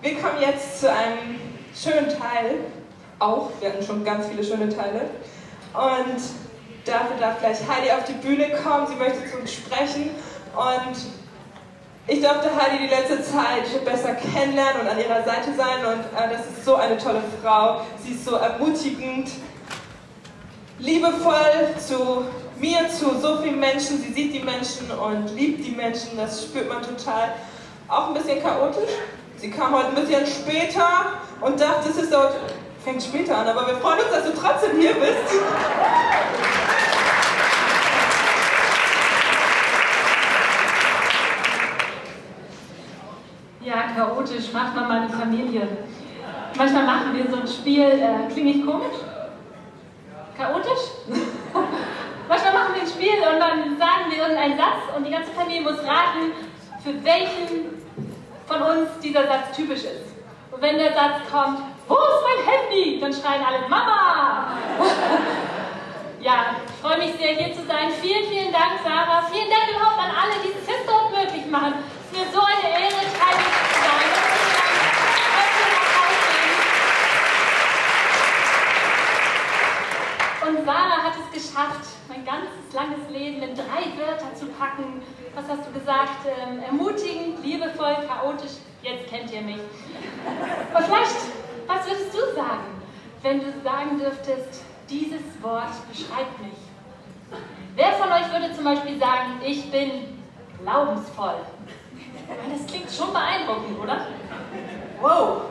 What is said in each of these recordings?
Wir kommen jetzt zu einem schönen Teil. Auch, wir hatten schon ganz viele schöne Teile. Und dafür darf gleich Heidi auf die Bühne kommen. Sie möchte zu uns sprechen. Und ich durfte Heidi die letzte Zeit besser kennenlernen und an ihrer Seite sein. Und äh, das ist so eine tolle Frau. Sie ist so ermutigend, liebevoll zu mir, zu so vielen Menschen. Sie sieht die Menschen und liebt die Menschen. Das spürt man total. Auch ein bisschen chaotisch. Sie kam heute ein bisschen später und dachte, es ist dort, fängt später an, aber wir freuen uns, dass du trotzdem hier bist. Ja, chaotisch macht man meine Familie. Manchmal machen wir so ein Spiel, äh, klinge ich komisch? Chaotisch? Manchmal machen wir ein Spiel und dann sagen wir irgendeinen Satz und die ganze Familie muss raten, für welchen von uns dieser Satz typisch ist. Und wenn der Satz kommt, wo ist mein Handy? Dann schreien alle Mama! ja, ich freue mich sehr, hier zu sein. Vielen, vielen Dank, Sarah. Vielen Dank überhaupt an alle, die das dort möglich machen. Es ist mir so eine Ehre, Teil zu sein. Und Sarah hat es geschafft, mein Leben in drei Wörter zu packen. Was hast du gesagt? Ähm, ermutigend, liebevoll, chaotisch. Jetzt kennt ihr mich. Und vielleicht, was würdest du sagen, wenn du sagen dürftest, dieses Wort beschreibt mich? Wer von euch würde zum Beispiel sagen, ich bin glaubensvoll? Das klingt schon beeindruckend, oder? Wow!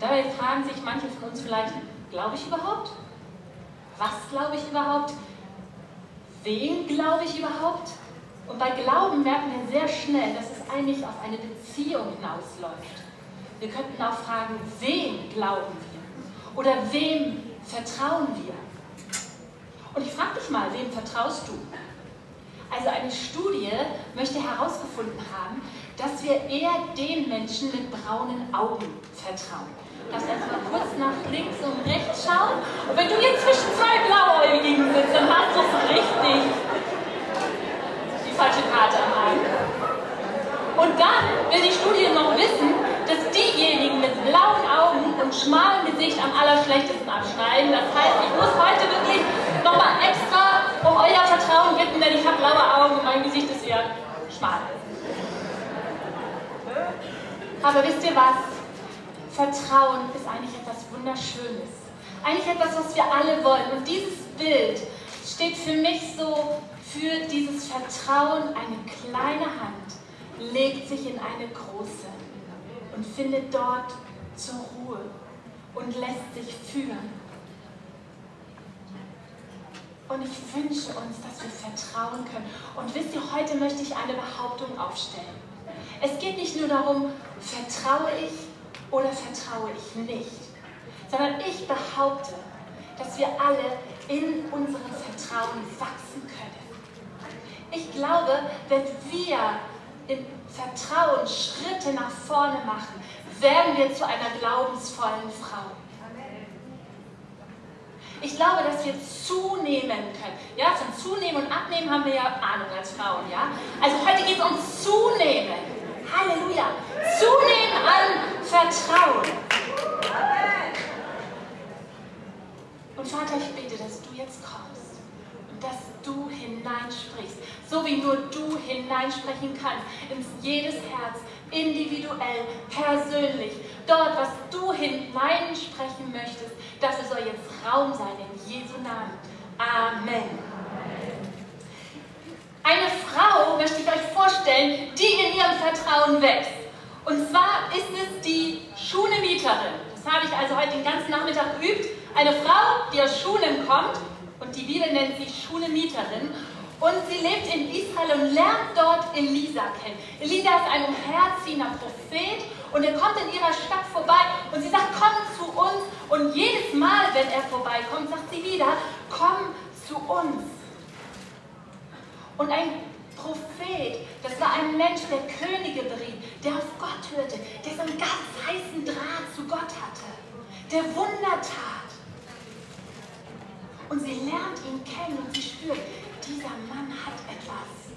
Dabei fragen sich manche von uns vielleicht, glaube ich überhaupt? Was glaube ich überhaupt? Wen glaube ich überhaupt? Und bei Glauben merken wir sehr schnell, dass es eigentlich auf eine Beziehung hinausläuft. Wir könnten auch fragen, wem glauben wir? Oder wem vertrauen wir? Und ich frage dich mal, wem vertraust du? Also eine Studie möchte herausgefunden haben, dass wir eher den Menschen mit braunen Augen vertrauen. Darfst erstmal kurz nach links und rechts schauen. Und wenn du jetzt zwischen zwei Blauäugigen sitzt, dann hast du es richtig. Die falsche Karte am Arm. Und dann will die Studie noch wissen, dass diejenigen mit blauen Augen und schmalem Gesicht am allerschlechtesten abschneiden. Das heißt, ich muss heute wirklich nochmal extra um euer Vertrauen bitten, denn ich habe blaue Augen und mein Gesicht ist eher schmal. Aber wisst ihr was? Vertrauen ist eigentlich etwas Wunderschönes. Eigentlich etwas, was wir alle wollen. Und dieses Bild steht für mich so für dieses Vertrauen. Eine kleine Hand legt sich in eine große und findet dort zur Ruhe und lässt sich führen. Und ich wünsche uns, dass wir vertrauen können. Und wisst ihr, heute möchte ich eine Behauptung aufstellen. Es geht nicht nur darum, vertraue ich oder vertraue ich nicht, sondern ich behaupte, dass wir alle in unserem Vertrauen wachsen können. Ich glaube, wenn wir im Vertrauen Schritte nach vorne machen, werden wir zu einer glaubensvollen Frau. Ich glaube, dass wir zunehmen können. Ja, von Zunehmen und Abnehmen haben wir ja Ahnung als Frauen, ja? Also heute geht es um Zunehmen. Halleluja. Zunehmen an Vertrauen. Und Vater, ich bete, dass du jetzt kommst und dass du hineinsprichst, so wie nur du hineinsprechen kannst, in jedes Herz, individuell, persönlich. Dort, was du hineinsprechen möchtest, dafür soll jetzt Raum sein, in Jesu Namen. Amen. Eine Frau möchte ich euch vorstellen, die in ihrem Vertrauen wächst. Und zwar ist es die Schunemieterin. Das habe ich also heute den ganzen Nachmittag geübt. Eine Frau, die aus Schunem kommt und die Bibel nennt sie Schunemieterin. Und sie lebt in Israel und lernt dort Elisa kennen. Elisa ist ein umherziehender Prophet und er kommt in ihrer Stadt vorbei und sie sagt, komm zu uns. Und jedes Mal, wenn er vorbeikommt, sagt sie wieder, komm zu uns. Und ein Prophet, das war ein Mensch, der Könige beriet, der auf Gott hörte, der so einen ganz heißen Draht zu Gott hatte, der Wunder tat. Und sie lernt ihn kennen und sie spürt, dieser Mann hat etwas,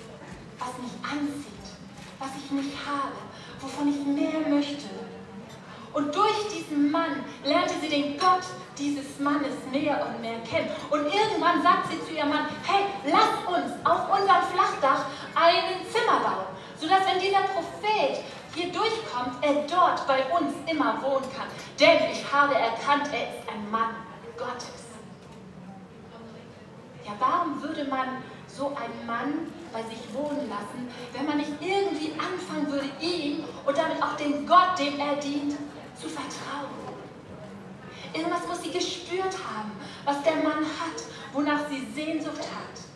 was mich anzieht, was ich nicht habe, wovon ich mehr möchte. Mann lernte sie den Gott dieses Mannes mehr und mehr kennen. Und irgendwann sagt sie zu ihrem Mann, hey, lass uns auf unserem Flachdach ein Zimmer bauen, sodass wenn dieser Prophet hier durchkommt, er dort bei uns immer wohnen kann. Denn ich habe erkannt, er ist ein Mann Gottes. Ja, warum würde man so einen Mann bei sich wohnen lassen, wenn man nicht irgendwie anfangen würde, ihm und damit auch dem Gott, dem er dient, zu vertrauen? Irgendwas muss sie gespürt haben, was der Mann hat, wonach sie Sehnsucht hat.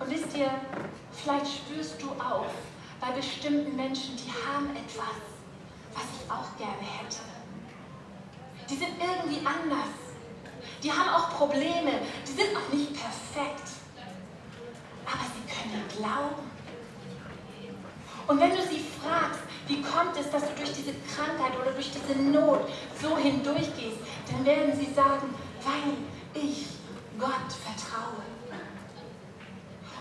Und wisst ihr, vielleicht spürst du auch bei bestimmten Menschen, die haben etwas, was ich auch gerne hätte. Die sind irgendwie anders. Die haben auch Probleme. Die sind auch nicht perfekt. Aber sie können glauben. Und wenn du sie fragst, wie kommt es, dass du durch diese Krankheit oder durch diese Not so hindurchgehst, dann werden sie sagen, weil ich Gott vertraue.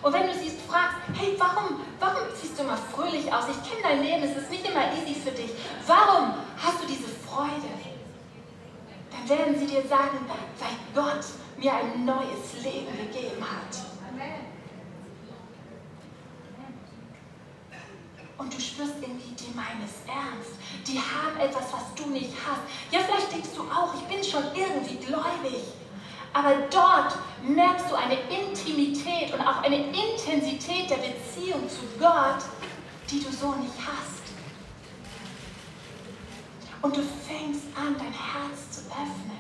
Und wenn du sie fragst, hey, warum, warum siehst du immer fröhlich aus? Ich kenne dein Leben, es ist nicht immer easy für dich. Warum hast du diese Freude? Dann werden sie dir sagen, weil Gott mir ein neues Leben gegeben hat. Und du spürst irgendwie, die meinen es ernst. Die haben etwas, was du nicht hast. Ja, vielleicht denkst du auch, ich bin schon irgendwie gläubig. Aber dort merkst du eine Intimität und auch eine Intensität der Beziehung zu Gott, die du so nicht hast. Und du fängst an, dein Herz zu öffnen.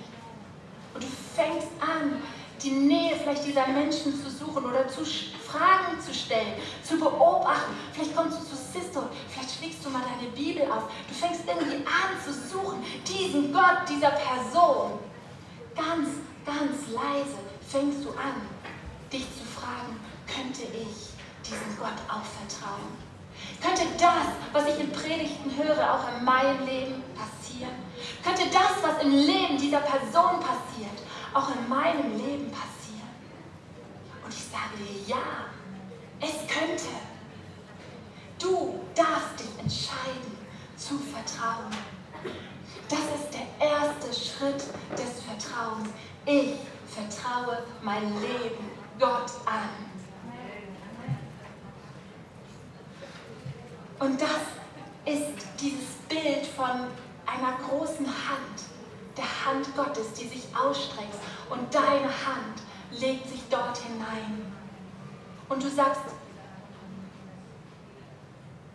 Und du fängst an, die Nähe vielleicht dieser Menschen zu suchen oder zu Fragen zu stellen, zu beobachten. Vielleicht kommst du zu Sister, vielleicht schlägst du mal deine Bibel auf. Du fängst irgendwie an zu suchen, diesen Gott, dieser Person. Ganz ganz leise fängst du an, dich zu fragen, könnte ich diesem Gott auch vertrauen? Könnte das, was ich in Predigten höre, auch in meinem Leben passieren? Könnte das, was im Leben dieser Person passiert, auch in meinem Leben passieren? Und ich sage dir, ja, es könnte. Du darfst dich entscheiden zu vertrauen. Das ist der erste Schritt des Vertrauens. Ich vertraue mein Leben Gott an. Und das ist dieses Bild von einer großen Hand, der Hand Gottes, die sich ausstreckt und deine Hand legt sich dort hinein. Und du sagst,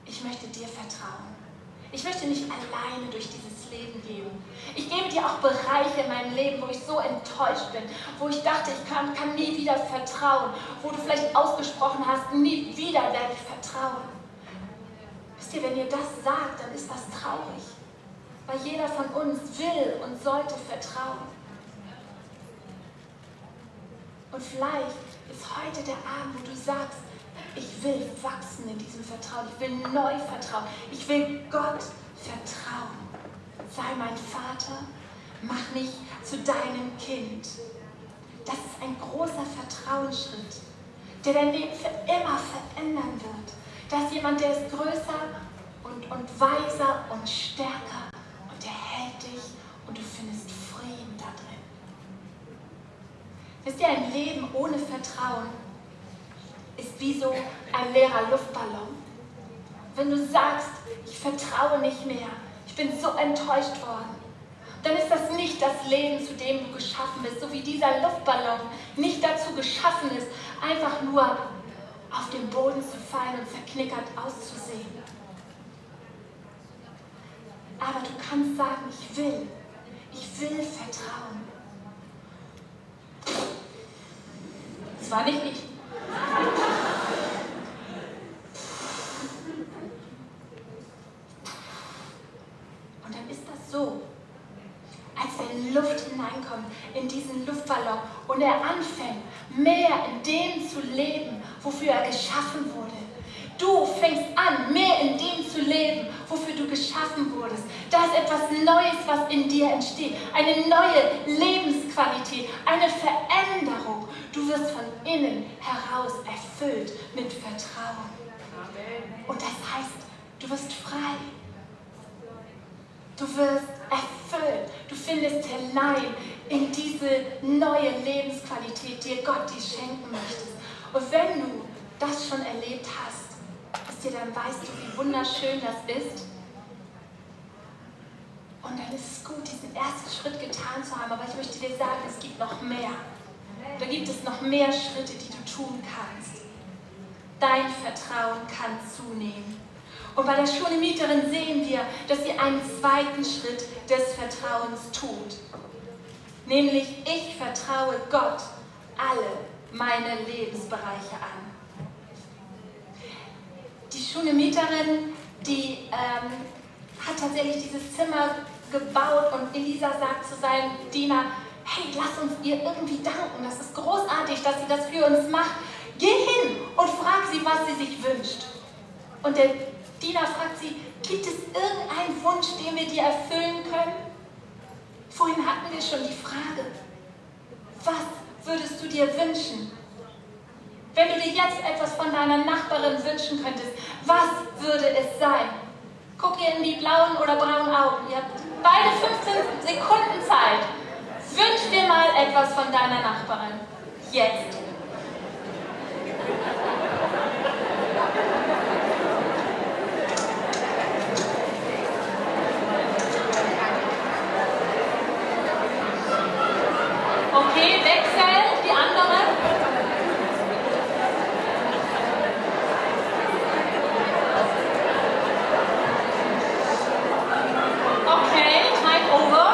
ich möchte dir vertrauen. Ich möchte nicht alleine durch dieses Leben gehen. Ich gebe dir auch Bereiche in meinem Leben, wo ich so enttäuscht bin, wo ich dachte, ich kann, kann nie wieder vertrauen, wo du vielleicht ausgesprochen hast, nie wieder werde ich vertrauen. Wisst ihr, wenn ihr das sagt, dann ist das traurig, weil jeder von uns will und sollte vertrauen. Und vielleicht ist heute der Abend, wo du sagst, ich will wachsen in diesem Vertrauen. Ich will neu vertrauen. Ich will Gott vertrauen. Sei mein Vater. Mach mich zu deinem Kind. Das ist ein großer Vertrauensschritt, der dein Leben für immer verändern wird. Da ist jemand, der ist größer und, und weiser und stärker und der hält dich und du findest Frieden da drin. Wisst ihr, ein Leben ohne Vertrauen ist wie so ein leerer Luftballon. Wenn du sagst, ich vertraue nicht mehr, ich bin so enttäuscht worden, dann ist das nicht das Leben, zu dem du geschaffen bist, so wie dieser Luftballon nicht dazu geschaffen ist, einfach nur auf den Boden zu fallen und verknickert auszusehen. Aber du kannst sagen, ich will, ich will vertrauen. Das war nicht ich. Und dann ist das so, als wenn Luft hineinkommt in diesen Luftballon und er anfängt, mehr in dem zu leben, wofür er geschaffen wurde. Du fängst an, mehr in dem zu leben, wofür du geschaffen wurdest. Da ist etwas Neues, was in dir entsteht. Eine neue Lebensqualität, eine Veränderung. Du wirst von innen heraus erfüllt mit Vertrauen. Und das heißt, du wirst frei. Du wirst erfüllt. Du findest hinein in diese neue Lebensqualität, die Gott dir schenken möchte. Und wenn du das schon erlebt hast, ist dir dann weißt du, wie wunderschön das ist. Und dann ist es gut, diesen ersten Schritt getan zu haben. Aber ich möchte dir sagen, es gibt noch mehr. Da gibt es noch mehr Schritte, die du tun kannst. Dein Vertrauen kann zunehmen. Und bei der Schulemieterin sehen wir, dass sie einen zweiten Schritt des Vertrauens tut. Nämlich, ich vertraue Gott alle meine Lebensbereiche an. Die Schulemieterin, die ähm, hat tatsächlich dieses Zimmer gebaut und Elisa sagt zu seinem Diener, hey, lass uns ihr irgendwie danken. Das ist großartig, dass sie das für uns macht. Geh hin und frag sie, was sie sich wünscht. Und der Diener fragt sie, gibt es irgendeinen Wunsch, den wir dir erfüllen können? Vorhin hatten wir schon die Frage, was würdest du dir wünschen? Wenn du dir jetzt etwas von deiner Nachbarin wünschen könntest, was würde es sein? Guck ihr in die blauen oder braunen Augen. Ihr habt beide 15 Sekunden Zeit. Wünsch dir mal etwas von deiner Nachbarin. Jetzt. Okay, wechseln. Die andere. Okay, time over.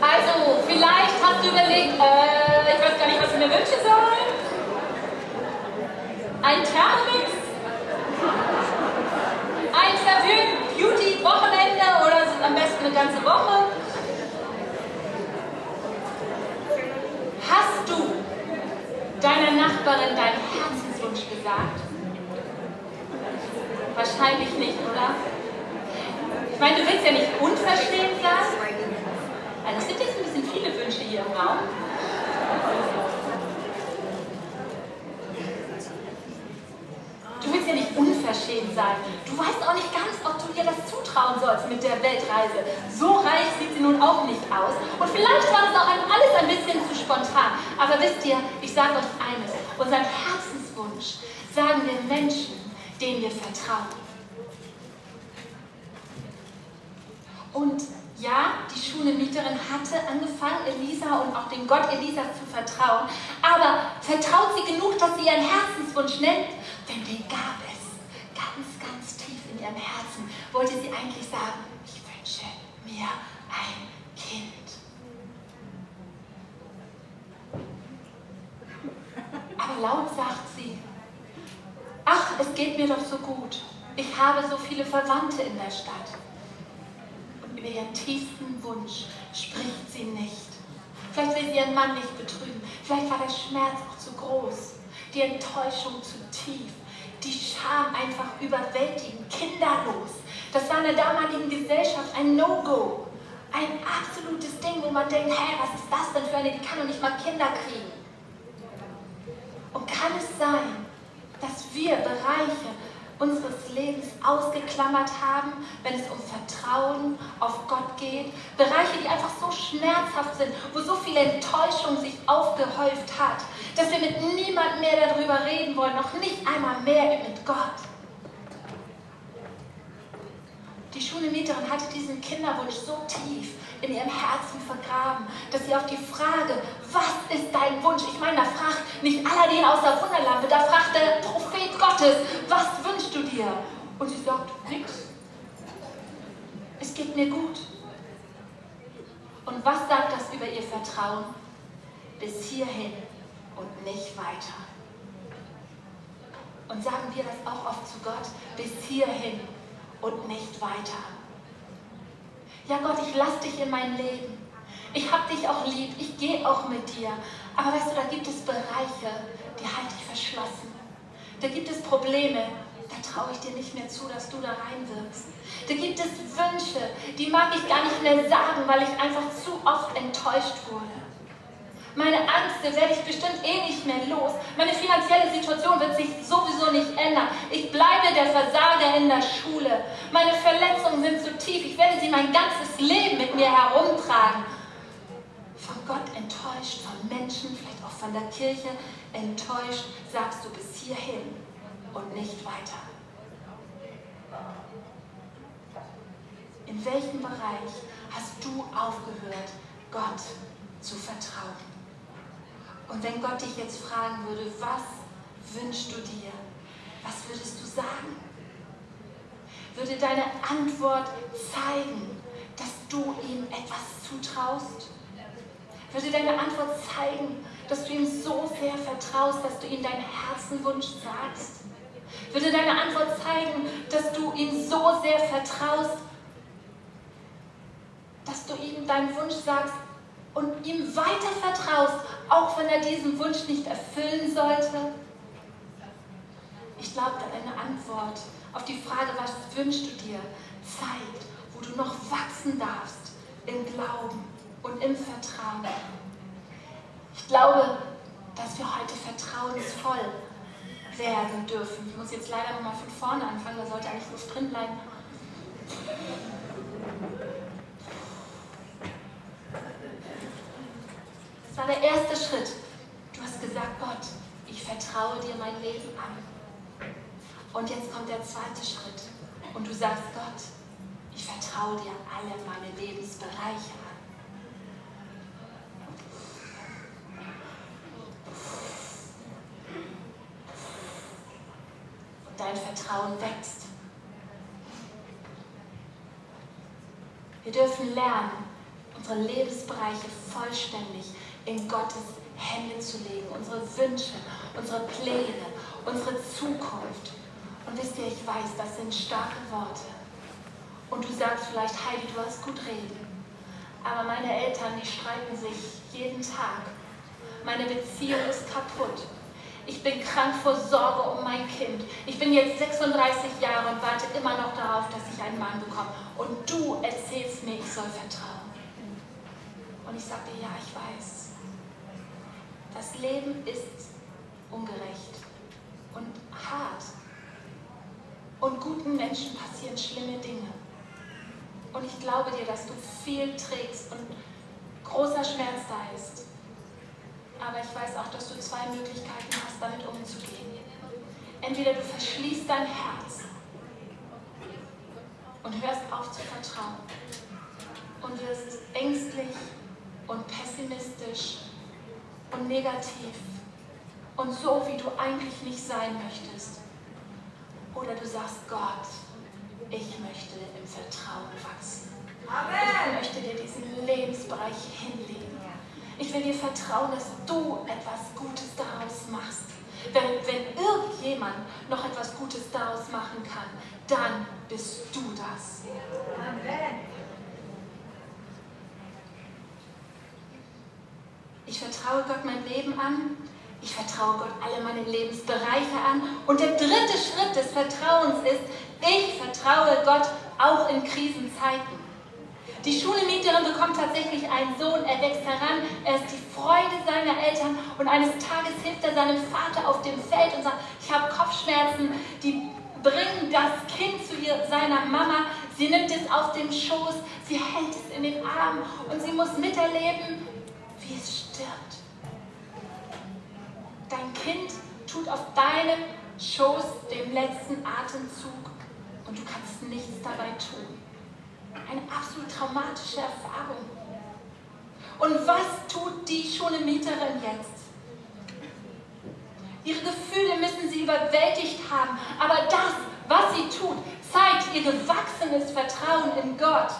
Also, vielleicht hast du überlegt, äh, ich weiß gar nicht, was ich mir wünschen soll. Ein Thermomix? Ein verwöhnt Beauty-Wochenende oder ist es am besten eine ganze Woche? Hast du deiner Nachbarin deinen Herzenswunsch gesagt? Wahrscheinlich nicht, oder? Ich meine, du willst ja nicht unverschämt sein. Also es sind jetzt ein bisschen viele Wünsche hier im Raum. Du willst ja nicht unverschämt sein. Du weißt auch nicht ganz, ob du ihr das zutrauen sollst mit der Weltreise. So reich sieht sie nun auch nicht aus. Und vielleicht war es auch alles ein bisschen zu spontan. Aber wisst ihr, ich sage euch eines. Unseren Herzenswunsch sagen wir Menschen, denen wir vertrauen. Und ja, die Schunemieterin hatte angefangen, Elisa und auch dem Gott Elisas zu vertrauen. Aber vertraut sie genug, dass sie ihren Herzenswunsch nennt? Denn den gab es ganz, ganz tief in ihrem Herzen. Wollte sie eigentlich sagen, ich wünsche mir ein Kind. Aber laut sagt sie, ach, es geht mir doch so gut. Ich habe so viele Verwandte in der Stadt über ihren tiefsten Wunsch spricht sie nicht. Vielleicht will sie ihren Mann nicht betrügen. Vielleicht war der Schmerz auch zu groß. Die Enttäuschung zu tief. Die Scham einfach überwältigend, kinderlos. Das war in der damaligen Gesellschaft ein No-Go. Ein absolutes Ding, wo man denkt, hey, was ist das denn für eine, die kann doch nicht mal Kinder kriegen. Und kann es sein, dass wir Bereiche unseres Lebens ausgeklammert haben, wenn es um Vertrauen auf Gott geht. Bereiche, die einfach so schmerzhaft sind, wo so viel Enttäuschung sich aufgehäuft hat, dass wir mit niemand mehr darüber reden wollen, noch nicht einmal mehr mit Gott. Die Schulemieterin hatte diesen Kinderwunsch so tief in ihrem Herzen vergraben, dass sie auf die Frage, was ist dein Wunsch? Ich meine, da fragt nicht Aladdin aus der Wunderlampe, da fragt der Prophet Gottes, was du dir? Und sie sagt, nichts. Es geht mir gut. Und was sagt das über ihr Vertrauen? Bis hierhin und nicht weiter. Und sagen wir das auch oft zu Gott, bis hierhin und nicht weiter. Ja Gott, ich lasse dich in mein Leben. Ich habe dich auch lieb, ich gehe auch mit dir. Aber weißt du, da gibt es Bereiche, die halte ich verschlossen. Da gibt es Probleme, da traue ich dir nicht mehr zu, dass du da reinwirkst. Da gibt es Wünsche, die mag ich gar nicht mehr sagen, weil ich einfach zu oft enttäuscht wurde. Meine Ängste werde ich bestimmt eh nicht mehr los. Meine finanzielle Situation wird sich sowieso nicht ändern. Ich bleibe der Versager in der Schule. Meine Verletzungen sind zu tief. Ich werde sie mein ganzes Leben mit mir herumtragen. Von Gott enttäuscht, von Menschen, vielleicht auch von der Kirche enttäuscht, sagst du bis hierhin und nicht weiter. In welchem Bereich hast du aufgehört, Gott zu vertrauen? Und wenn Gott dich jetzt fragen würde, was wünschst du dir? Was würdest du sagen? Würde deine Antwort zeigen, dass du ihm etwas zutraust? Würde deine Antwort zeigen, dass du ihm so sehr vertraust, dass du ihm deinen Herzenwunsch sagst? Würde deine Antwort zeigen, dass du ihm so sehr vertraust, dass du ihm deinen Wunsch sagst und ihm weiter vertraust, auch wenn er diesen Wunsch nicht erfüllen sollte? Ich glaube, deine Antwort auf die Frage, was wünschst du dir, zeigt, wo du noch wachsen darfst im Glauben und im Vertrauen. Ich glaube, dass wir heute vertrauensvoll werden dürfen. Ich muss jetzt leider nochmal von vorne anfangen, da sollte eigentlich Luft drin bleiben. Das war der erste Schritt. Du hast gesagt, Gott, ich vertraue dir mein Leben an. Und jetzt kommt der zweite Schritt. Und du sagst, Gott, ich vertraue dir alle meine Lebensbereiche an. Und dein Vertrauen wächst. Wir dürfen lernen, unsere Lebensbereiche vollständig in Gottes Hände zu legen, unsere Wünsche, unsere Pläne, unsere Zukunft. Und wisst ihr, ich weiß, das sind starke Worte. Und du sagst vielleicht, Heidi, du hast gut reden. Aber meine Eltern, die streiten sich jeden Tag. Meine Beziehung ist kaputt. Ich bin krank vor Sorge um mein Kind. Ich bin jetzt 36 Jahre und warte immer noch darauf, dass ich einen Mann bekomme. Und du erzählst mir, ich soll vertrauen. Und ich sagte, ja, ich weiß. Das Leben ist ungerecht und hart. Und guten Menschen passieren schlimme Dinge. Und ich glaube dir, dass du viel trägst und großer Schmerz da ist. Aber ich weiß auch, dass du zwei Möglichkeiten hast, damit umzugehen. Entweder du verschließt dein Herz und hörst auf zu vertrauen und wirst ängstlich und pessimistisch und negativ und so, wie du eigentlich nicht sein möchtest. Oder du sagst, Gott, ich möchte im Vertrauen wachsen. Amen. Ich möchte dir diesen Lebensbereich hinlegen. Ich will dir vertrauen, dass du etwas Gutes daraus machst. Wenn, wenn irgendjemand noch etwas Gutes daraus machen kann, dann bist du das. Amen. Ich vertraue Gott mein Leben an. Ich vertraue Gott alle meine Lebensbereiche an. Und der dritte Schritt des Vertrauens ist, ich vertraue Gott auch in Krisenzeiten. Die Schulemieterin bekommt tatsächlich einen Sohn, er wächst heran, er ist die Freude seiner Eltern und eines Tages hilft er seinem Vater auf dem Feld und sagt, ich habe Kopfschmerzen, die bringen das Kind zu ihr, seiner Mama, sie nimmt es auf den Schoß, sie hält es in den Arm und sie muss miterleben, wie es stirbt. Dein Kind tut auf deinem Schoß den letzten Atemzug und du kannst nichts dabei tun. Eine absolut traumatische Erfahrung. Und was tut die Schulemieterin jetzt? Ihre Gefühle müssen sie überwältigt haben, aber das, was sie tut, zeigt ihr gewachsenes Vertrauen in Gott.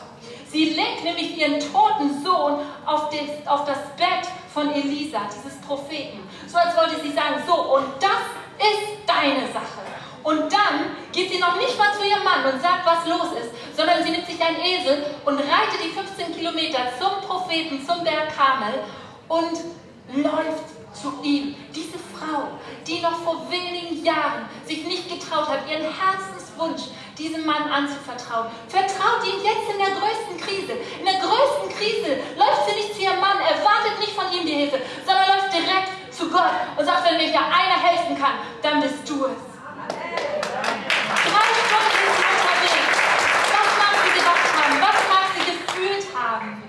Sie legt nämlich ihren toten Sohn auf, den, auf das Bett von Elisa, dieses Propheten. So als wollte sie sagen, so, und das ist deine Sache. Und dann geht sie noch nicht mal zu ihrem Mann und sagt, was los ist, sondern sie nimmt sich einen Esel und reitet die 15 Kilometer zum Propheten, zum Berg Karmel und läuft zu ihm. Diese Frau, die noch vor wenigen Jahren sich nicht getraut hat, ihren Herzens Herzenswunsch, diesem Mann anzuvertrauen. Vertraut ihm jetzt in der größten Krise. In der größten Krise läuft sie nicht zu ihrem Mann, erwartet nicht von ihm die Hilfe, sondern läuft direkt zu Gott und sagt, wenn mir da einer helfen kann, dann bist du es. Drei Stunden ist sie unterwegs. Was mag sie gedacht haben? Was mag sie gefühlt haben?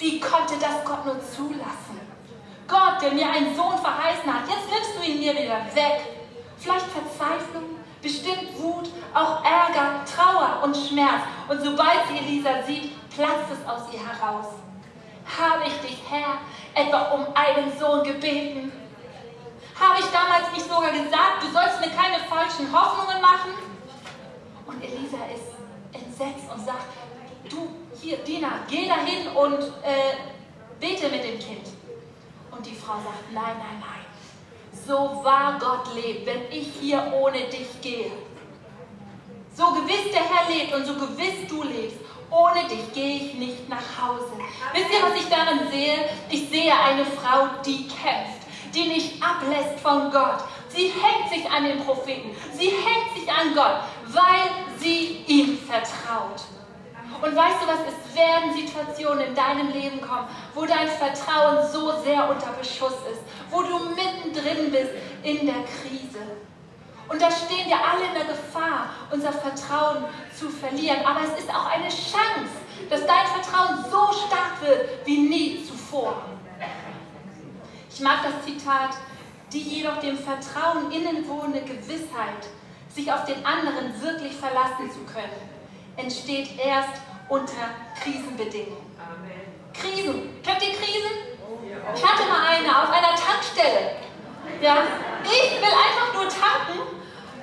Wie konnte das Gott nur zulassen? Gott, der mir einen Sohn verheißen hat, jetzt nimmst du ihn mir wieder weg. Vielleicht Verzweiflung, bestimmt Wut, auch Ärger, Trauer und Schmerz. Und sobald sie Elisa sieht, platzt es aus ihr heraus. Habe ich dich, Herr, etwa um einen Sohn gebeten? Habe ich damals nicht sogar gesagt, du sollst mir keine falschen Hoffnungen machen? Und Elisa ist entsetzt und sagt, du, hier, Dina, geh dahin und äh, bete mit dem Kind. Und die Frau sagt, nein, nein, nein. So wahr Gott lebt, wenn ich hier ohne dich gehe. So gewiss der Herr lebt und so gewiss du lebst, ohne dich gehe ich nicht nach Hause. Wisst ihr, was ich darin sehe? Ich sehe eine Frau, die kämpft, die nicht ablässt von Gott. Sie hängt sich an den Propheten. Sie hängt sich an Gott, weil sie ihm vertraut. Und weißt du was, es werden Situationen in deinem Leben kommen, wo dein Vertrauen so sehr unter Beschuss ist, wo du mittendrin bist in der Krise. Und da stehen wir alle in der Gefahr, unser Vertrauen zu verlieren. Aber es ist auch eine Chance, dass dein Vertrauen so stark wird wie nie zuvor. Ich mag das Zitat, die jedoch dem Vertrauen innenwohnende Gewissheit, sich auf den anderen wirklich verlassen zu können, entsteht erst unter Krisenbedingungen. Krisen. Kennt ihr Krisen? Ich hatte mal eine auf einer Tankstelle. Ja, ich will einfach nur tanken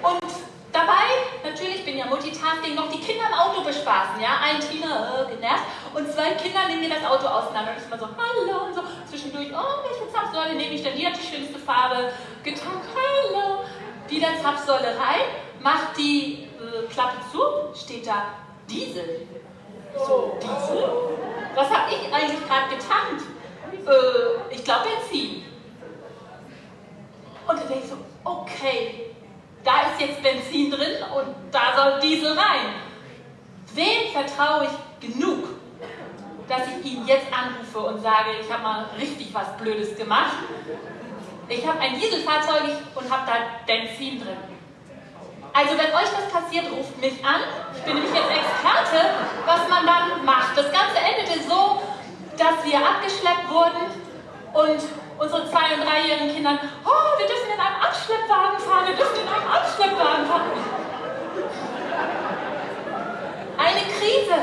und dabei, natürlich, bin ja Multitasking, noch die Kinder im Auto bespaßen. Ja, ein Tina äh, genervt und zwei Kinder nehmen mir das Auto auseinander. Und ich immer so, hallo und so. Zwischendurch, oh, welche Zapfsäule nehme ich denn? Die hat die schönste Farbe. Getankt, hallo. Wieder Zapfsäule rein, macht die äh, Klappe zu, steht da Diesel. So, Diesel? Was habe ich eigentlich gerade getankt? Äh, ich glaube Benzin. Und dann denke ich so, okay, da ist jetzt Benzin drin und da soll Diesel rein. Wem vertraue ich genug, dass ich ihn jetzt anrufe und sage, ich habe mal richtig was Blödes gemacht? Ich habe ein Dieselfahrzeug und habe da Benzin drin. Also wenn euch das passiert, ruft mich an. Ich bin nämlich jetzt Experte, was man dann macht. Das Ganze endete so, dass wir abgeschleppt wurden und unsere zwei- und dreijährigen Kinder, oh, wir dürfen in einem Abschleppwagen fahren, wir dürfen in einem Abschleppwagen fahren. Eine Krise.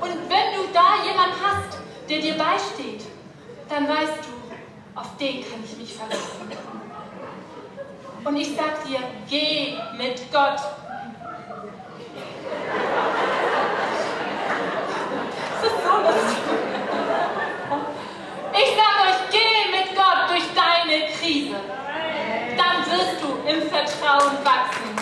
Und wenn du da jemanden hast, der dir beisteht, dann weißt du, auf den kann ich mich verlassen. Und ich sag dir, geh mit Gott. Das ist so lustig. Ich sag euch, geh mit Gott durch deine Krise. Dann wirst du im Vertrauen wachsen.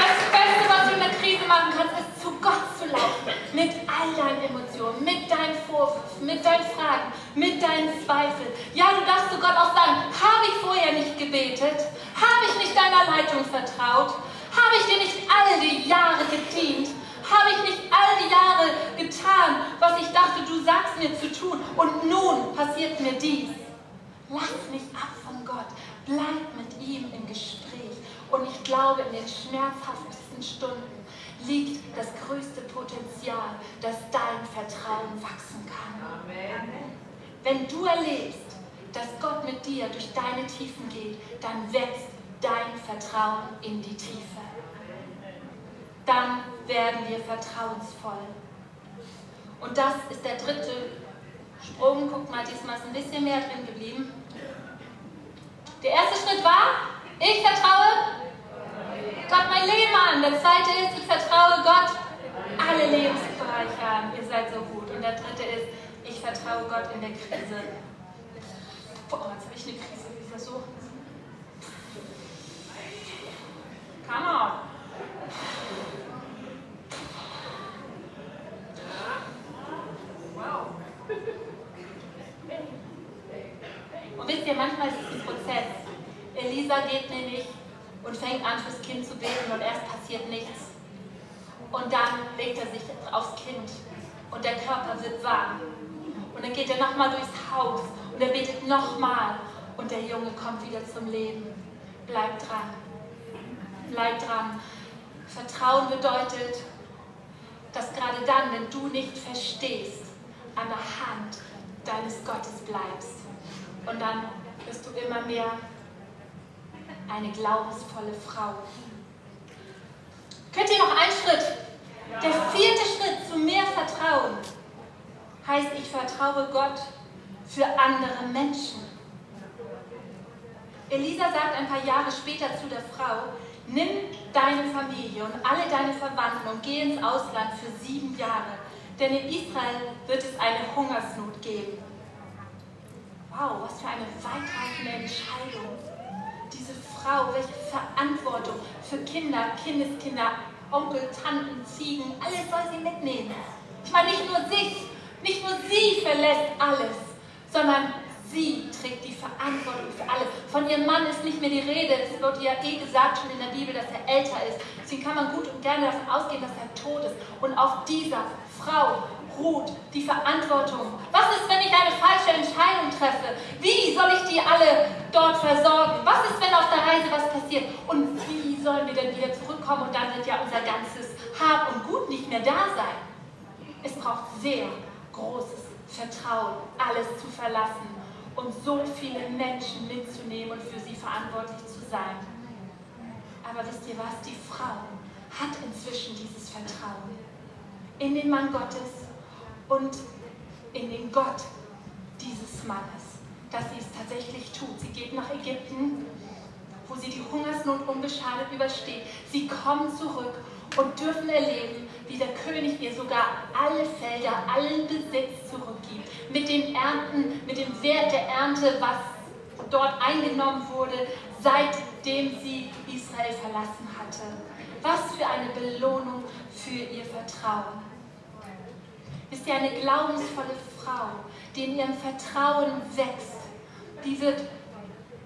Das Beste, was du in der Krise machen kannst, ist zu Gott zu laufen. Mit all deinen Emotionen, mit deinen Vorwürfen, mit deinen Fragen, mit deinen Zweifeln. Ja, du darfst zu Gott auch sagen, habe ich vorher nicht gebetet? Habe ich nicht deiner Leitung vertraut? Habe ich dir nicht all die Jahre gedient? Habe ich nicht all die Jahre getan, was ich dachte, mir zu tun? Und nun passiert mir dies. Lass nicht ab von Gott. Bleib mit ihm im Gespräch. Und ich glaube, in den schmerzhaftesten Stunden liegt das größte Potenzial, dass dein Vertrauen wachsen kann. Amen. Wenn du erlebst, dass Gott mit dir durch deine Tiefen geht, dann wächst dein Vertrauen in die Tiefe. Dann werden wir vertrauensvoll. Und das ist der dritte Sprung. Guck mal, diesmal ist ein bisschen mehr drin geblieben. Der erste Schritt war, ich vertraue Gott mein Leben an. Der zweite ist, ich vertraue Gott alle Lebensbereiche an. Ihr seid so gut. Und der dritte ist, ich vertraue Gott in der Krise. Boah, jetzt habe ich eine Krise. Ist das so? Come on. Wisst ihr, manchmal ein Prozess. Elisa geht nämlich und fängt an, fürs Kind zu beten und erst passiert nichts. Und dann legt er sich aufs Kind und der Körper wird warm. Und dann geht er nochmal durchs Haus und er betet nochmal und der Junge kommt wieder zum Leben. Bleib dran. Bleib dran. Vertrauen bedeutet, dass gerade dann, wenn du nicht verstehst, an der Hand deines Gottes bleibst. Und dann wirst du immer mehr eine glaubensvolle Frau. Könnt ihr noch einen Schritt? Der vierte Schritt zu mehr Vertrauen heißt, ich vertraue Gott für andere Menschen. Elisa sagt ein paar Jahre später zu der Frau, nimm deine Familie und alle deine Verwandten und geh ins Ausland für sieben Jahre, denn in Israel wird es eine Hungersnot geben. Wow, was für eine weitreichende Entscheidung. Diese Frau, welche Verantwortung für Kinder, Kindeskinder, Onkel, Tanten, Ziegen, alles soll sie mitnehmen. Ich meine, nicht nur sich, nicht nur sie verlässt alles, sondern sie trägt die Verantwortung für alles. Von ihrem Mann ist nicht mehr die Rede. Es wird ja eh gesagt schon in der Bibel, dass er älter ist. Deswegen kann man gut und gerne davon ausgehen, dass er tot ist. Und auf dieser Frau ruht die Verantwortung. Was ist, wenn ich eine falsche Entscheidung treffe? Wie soll ich die alle dort versorgen? Was ist, wenn auf der Reise was passiert? Und wie sollen wir denn wieder zurückkommen? Und dann wird ja unser ganzes Hab und Gut nicht mehr da sein. Es braucht sehr großes Vertrauen, alles zu verlassen und so viele Menschen mitzunehmen und für sie verantwortlich zu sein. Aber wisst ihr was? Die Frau hat inzwischen dieses Vertrauen in den Mann Gottes und in den Gott dieses Mannes, dass sie es tatsächlich tut. Sie geht nach Ägypten, wo sie die Hungersnot unbeschadet übersteht. Sie kommen zurück und dürfen erleben, wie der König ihr sogar alle Felder, allen Besitz zurückgibt. Mit den Ernten, mit dem Wert der Ernte, was dort eingenommen wurde, seitdem sie Israel verlassen hatte. Was für eine Belohnung für ihr Vertrauen ist ja eine glaubensvolle Frau, die in ihrem Vertrauen wächst. Die wird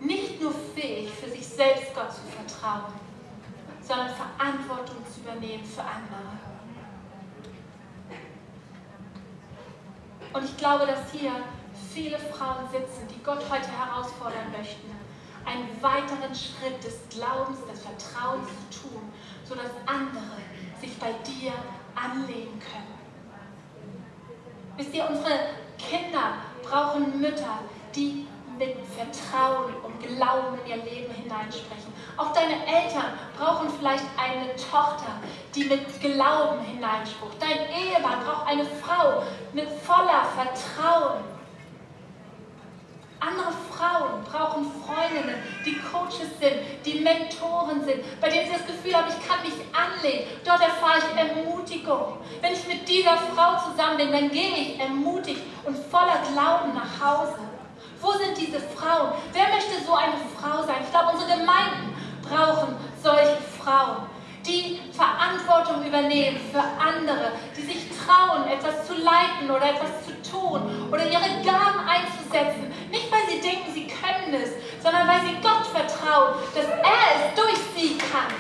nicht nur fähig, für sich selbst Gott zu vertrauen, sondern Verantwortung zu übernehmen für andere. Und ich glaube, dass hier viele Frauen sitzen, die Gott heute herausfordern möchten, einen weiteren Schritt des Glaubens, des Vertrauens zu tun, sodass andere sich bei dir anlehnen können. Wisst ihr, unsere Kinder brauchen Mütter, die mit Vertrauen und Glauben in ihr Leben hineinsprechen. Auch deine Eltern brauchen vielleicht eine Tochter, die mit Glauben hineinspricht. Dein Ehemann braucht eine Frau mit voller Vertrauen. Andere Frauen brauchen Freundinnen, die Coaches sind, die Mentoren sind, bei denen sie das Gefühl haben, ich kann mich anlehnen. Dort erfahre ich Ermutigung. Wenn ich mit dieser Frau zusammen bin, dann gehe ich ermutigt und voller Glauben nach Hause. Wo sind diese Frauen? Wer möchte so eine Frau sein? Ich glaube, unsere Gemeinden brauchen solche Frauen die Verantwortung übernehmen für andere, die sich trauen, etwas zu leiten oder etwas zu tun oder ihre Gaben einzusetzen. Nicht, weil sie denken, sie können es, sondern weil sie Gott vertrauen, dass er es durch sie kann.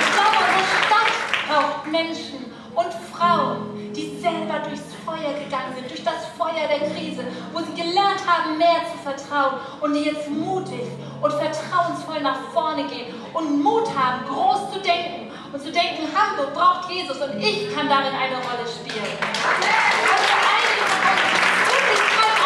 Ich glaube, unsere Stadt braucht Menschen und Frauen, selber durchs Feuer gegangen sind, durch das Feuer der Krise, wo sie gelernt haben, mehr zu vertrauen und die jetzt mutig und vertrauensvoll nach vorne gehen und Mut haben, groß zu denken und zu denken, Hamburg braucht Jesus und ich kann darin eine Rolle spielen. Also einige von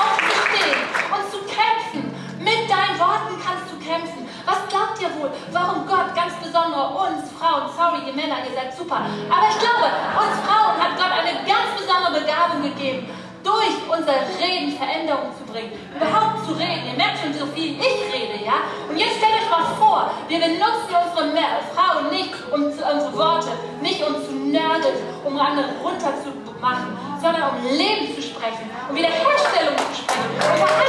uns wirklich und zu kämpfen. Mit deinen Worten kannst du kämpfen. Was glaubt ihr wohl, warum Gott ganz besonders uns Frauen, sorry, ihr Männer, ihr seid super, aber ich glaube, uns Frauen hat Gott eine ganz besondere Begabung gegeben, durch unser Reden Veränderung zu bringen, überhaupt zu reden. Ihr merkt schon, so viel ich rede, ja? Und jetzt stellt euch mal vor, wir benutzen unsere Frauen nicht, um unsere Worte, nicht um zu nörgeln, um andere runterzumachen, sondern um Leben zu sprechen, um Wiederherstellung zu sprechen, um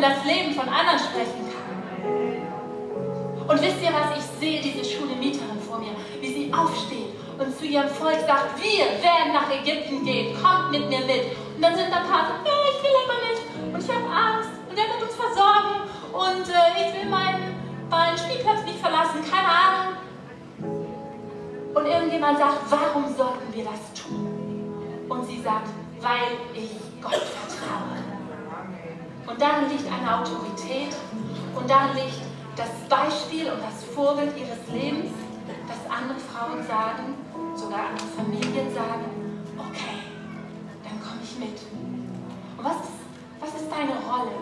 in das Leben von anderen sprechen kann? Und wisst ihr was? Ich sehe diese Schulemieterin vor mir, wie sie aufsteht und zu ihrem Volk sagt, wir werden nach Ägypten gehen, kommt mit mir mit. Und dann sind da ein paar, so, nee, ich will aber nicht und ich habe Angst und der wird uns versorgen und äh, ich will meinen, meinen Spielplatz nicht verlassen, keine Ahnung. Und irgendjemand sagt, warum sollten wir das tun? Und sie sagt, weil ich Gott vertraue. Und darin liegt eine Autorität und darin liegt das Beispiel und das Vorbild ihres Lebens, dass andere Frauen sagen, sogar andere Familien sagen, okay, dann komme ich mit. Und was was ist deine Rolle?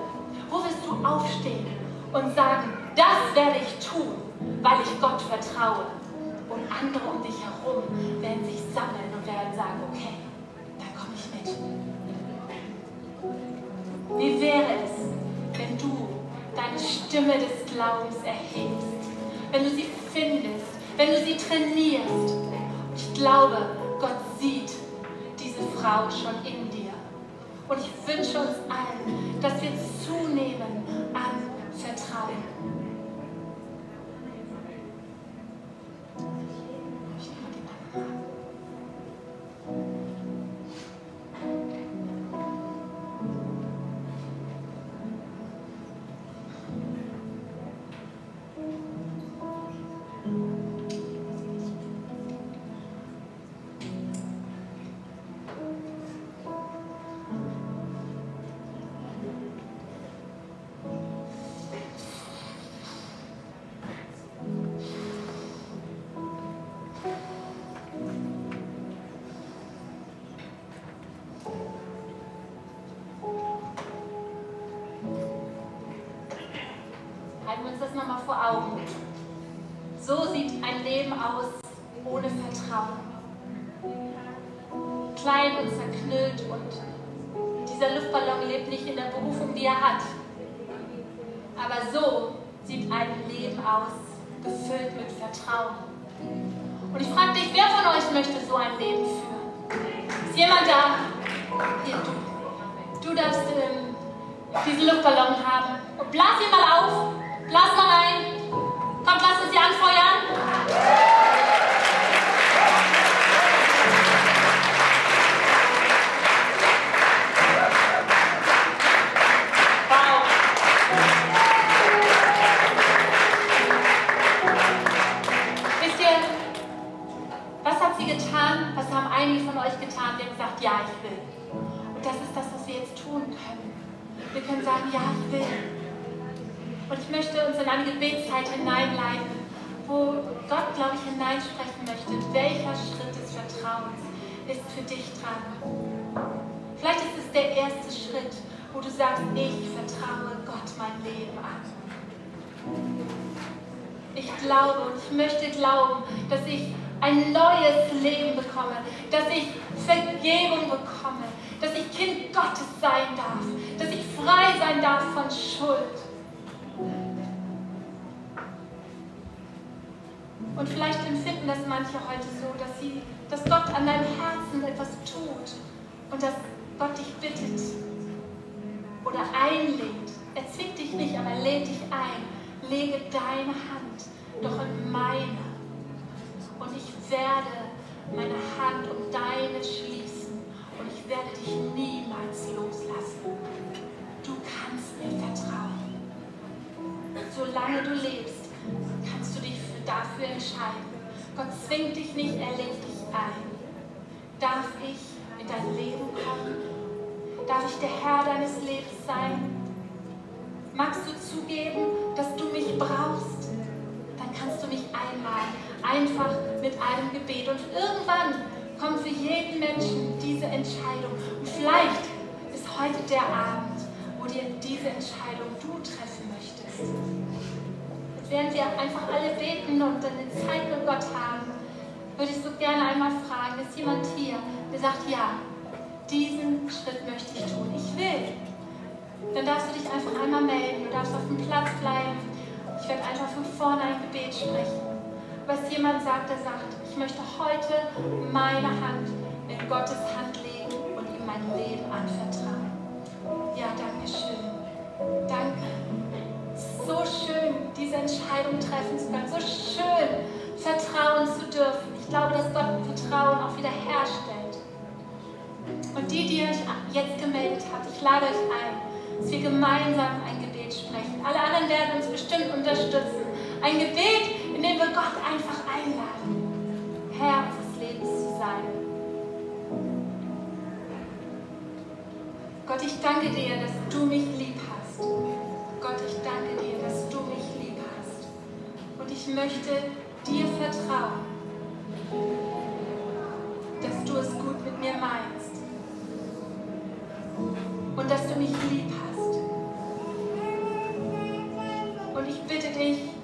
Wo wirst du aufstehen und sagen, das werde ich tun, weil ich Gott vertraue? Und andere um dich herum werden sich sammeln und werden sagen, okay, dann komme ich mit. Wie wäre es, wenn du deine Stimme des Glaubens erhebst, wenn du sie findest, wenn du sie trainierst? Ich glaube, Gott sieht diese Frau schon in dir. Und ich wünsche uns allen, dass wir zunehmen an Vertrauen. gefüllt mit Vertrauen. Und ich frage dich, wer von euch möchte so ein Leben führen? Ist jemand da? Hier, du. Du darfst ähm, diesen Luftballon haben. Und blas ihn mal auf. Blas mal ein. Komm, lass uns hier anfeuern. einige von euch getan, die haben gesagt, ja, ich will. Und das ist das, was wir jetzt tun können. Wir können sagen, ja, ich will. Und ich möchte uns in eine Gebetszeit hineinleiten, wo Gott, glaube ich, hineinsprechen möchte, welcher Schritt des Vertrauens ist für dich dran. Vielleicht ist es der erste Schritt, wo du sagst, ich vertraue Gott mein Leben an. Ich glaube und ich möchte glauben, dass ich ein neues Leben bekomme, dass ich Vergebung bekomme, dass ich Kind Gottes sein darf, dass ich frei sein darf von Schuld. Und vielleicht empfinden das manche heute so, dass, sie, dass Gott an deinem Herzen etwas tut und dass Gott dich bittet oder einlädt. Er zwingt dich nicht, aber lädt dich ein. Lege deine Hand doch in meine solange du lebst, kannst du dich dafür entscheiden. Gott zwingt dich nicht, er lädt dich ein. Darf ich in dein Leben kommen? Darf ich der Herr deines Lebens sein? Magst du zugeben, dass du mich brauchst? Dann kannst du mich einladen, einfach mit einem Gebet. Und irgendwann kommt für jeden Menschen diese Entscheidung. Und vielleicht ist heute der Abend, wo dir diese Entscheidung du treffen möchtest während wir einfach alle beten und eine Zeit mit Gott haben, würde ich so gerne einmal fragen, ist jemand hier, der sagt, ja, diesen Schritt möchte ich tun, ich will. Dann darfst du dich einfach einmal melden, du darfst auf dem Platz bleiben. Ich werde einfach von vorne ein Gebet sprechen was jemand sagt, der sagt, ich möchte heute meine Hand in Gottes Hand legen und ihm mein Leben anvertrauen. Ja, danke schön. Danke. So schön, diese Entscheidung treffen zu können. So schön, vertrauen zu dürfen. Ich glaube, dass Gott Vertrauen auch wieder herstellt. Und die, die euch jetzt gemeldet habt, ich lade euch ein, dass wir gemeinsam ein Gebet sprechen. Alle anderen werden uns bestimmt unterstützen. Ein Gebet, in dem wir Gott einfach einladen, Herr unseres Lebens zu sein. Gott, ich danke dir, dass du mich lieb hast. Gott, ich danke dir, dass du mich lieb hast. Und ich möchte dir vertrauen, dass du es gut mit mir meinst und dass du mich lieb hast. Und ich bitte dich,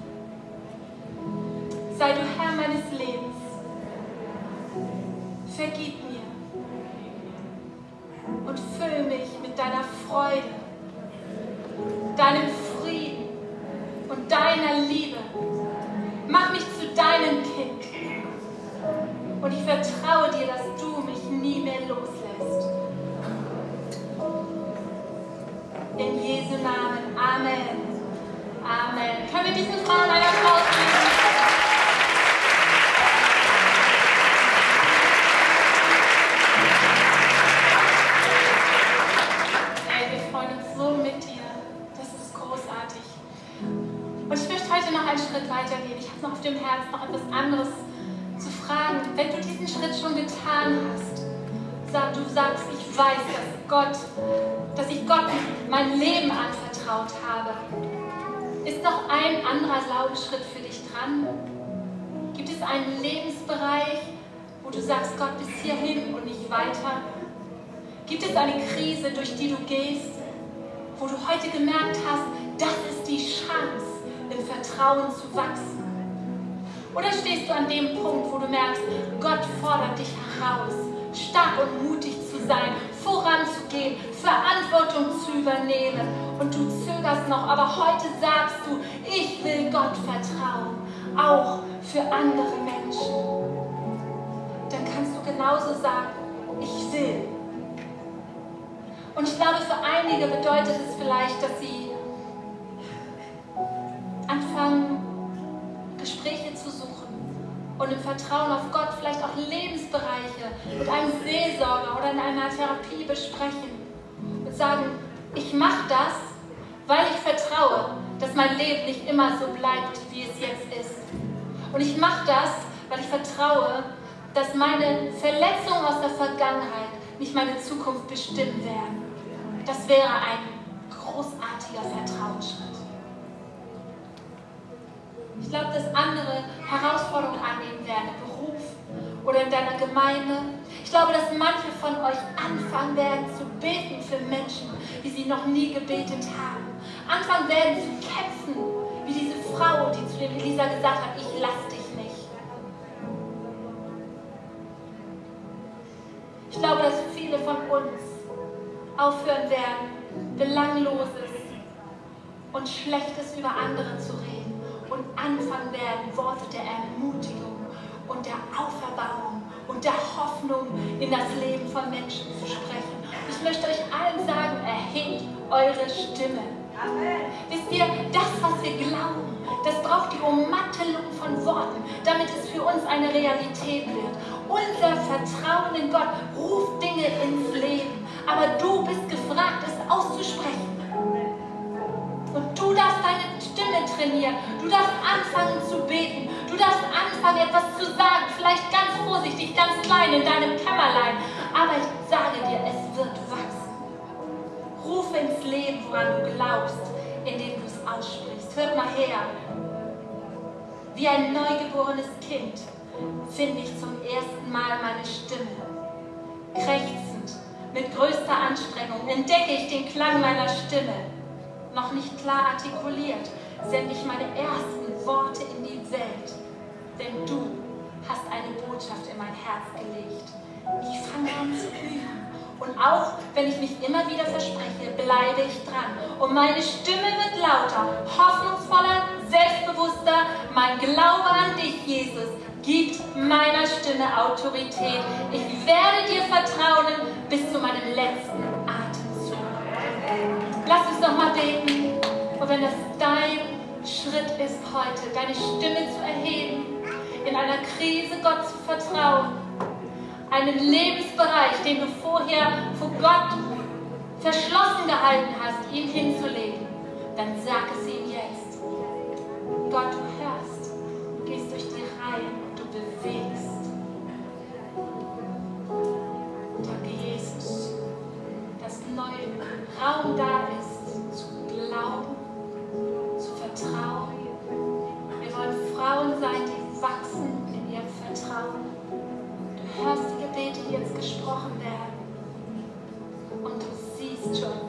sei du Herr meines Lebens. Vergib mir und fülle mich mit deiner Freude, deinem Frieden und deiner Liebe. Mach mich zu deinem Kind. Und ich vertraue dir, dass du mich nie mehr loslässt. In Jesu Namen. Amen. Amen. Können wir diesen Frauen einen Applaus Gott, dass ich Gott mein Leben anvertraut habe. Ist noch ein anderer Glaubensschritt für dich dran? Gibt es einen Lebensbereich, wo du sagst, Gott, bis hierhin und nicht weiter? Gibt es eine Krise, durch die du gehst, wo du heute gemerkt hast, das ist die Chance, im Vertrauen zu wachsen? Oder stehst du an dem Punkt, wo du merkst, Gott fordert dich heraus, stark und mutig zu sein, voranzugehen, Verantwortung zu übernehmen und du zögerst noch, aber heute sagst du, ich will Gott vertrauen, auch für andere Menschen. Dann kannst du genauso sagen, ich will. Und ich glaube, für einige bedeutet es vielleicht, dass sie und im Vertrauen auf Gott vielleicht auch Lebensbereiche mit einem Seelsorger oder in einer Therapie besprechen und sagen, ich mache das, weil ich vertraue, dass mein Leben nicht immer so bleibt, wie es jetzt ist. Und ich mache das, weil ich vertraue, dass meine Verletzungen aus der Vergangenheit nicht meine Zukunft bestimmen werden. Das wäre ein großartiger Vertrauensschritt. Ich glaube, dass andere Herausforderungen annehmen werden, im Beruf oder in deiner Gemeinde. Ich glaube, dass manche von euch anfangen werden zu beten für Menschen, wie sie noch nie gebetet haben. Anfangen werden zu kämpfen, wie diese Frau, die zu dem Elisa gesagt hat, ich lass dich nicht. Ich glaube, dass viele von uns aufhören werden, Belangloses und Schlechtes über andere zu reden und anfangen werden, Worte der Ermutigung und der Auferbauung und der Hoffnung in das Leben von Menschen zu sprechen. Ich möchte euch allen sagen, erhebt eure Stimme. Amen. Wisst ihr, das, was wir glauben, das braucht die Ummantelung von Worten, damit es für uns eine Realität wird. Unser Vertrauen in Gott ruft Dinge ins Leben, aber du bist gefragt, es auszusprechen. Und du darfst deine Stimme trainieren. Du darfst anfangen zu beten. Du darfst anfangen, etwas zu sagen. Vielleicht ganz vorsichtig, ganz klein in deinem Kämmerlein. Aber ich sage dir, es wird wachsen. Rufe ins Leben, woran du glaubst, indem du es aussprichst. Hört mal her. Wie ein neugeborenes Kind finde ich zum ersten Mal meine Stimme. Krächzend, mit größter Anstrengung entdecke ich den Klang meiner Stimme noch nicht klar artikuliert, sende ich meine ersten Worte in die Welt. Denn du hast eine Botschaft in mein Herz gelegt. Ich fange an zu üben. Und auch wenn ich mich immer wieder verspreche, bleibe ich dran. Und meine Stimme wird lauter, hoffnungsvoller, selbstbewusster. Mein Glaube an dich, Jesus, gibt meiner Stimme Autorität. Ich werde dir vertrauen bis zu meinem letzten. Lass uns noch mal beten. Und wenn das dein Schritt ist heute, deine Stimme zu erheben, in einer Krise Gott zu vertrauen, einen Lebensbereich, den du vorher vor Gott verschlossen gehalten hast, ihn hinzulegen, dann sag es ihm jetzt. Gott, du hörst, du gehst durch die Reihen und du bewegst. Danke, Jesus, dass neu Raum da ist, gesprochen werden. Und du siehst schon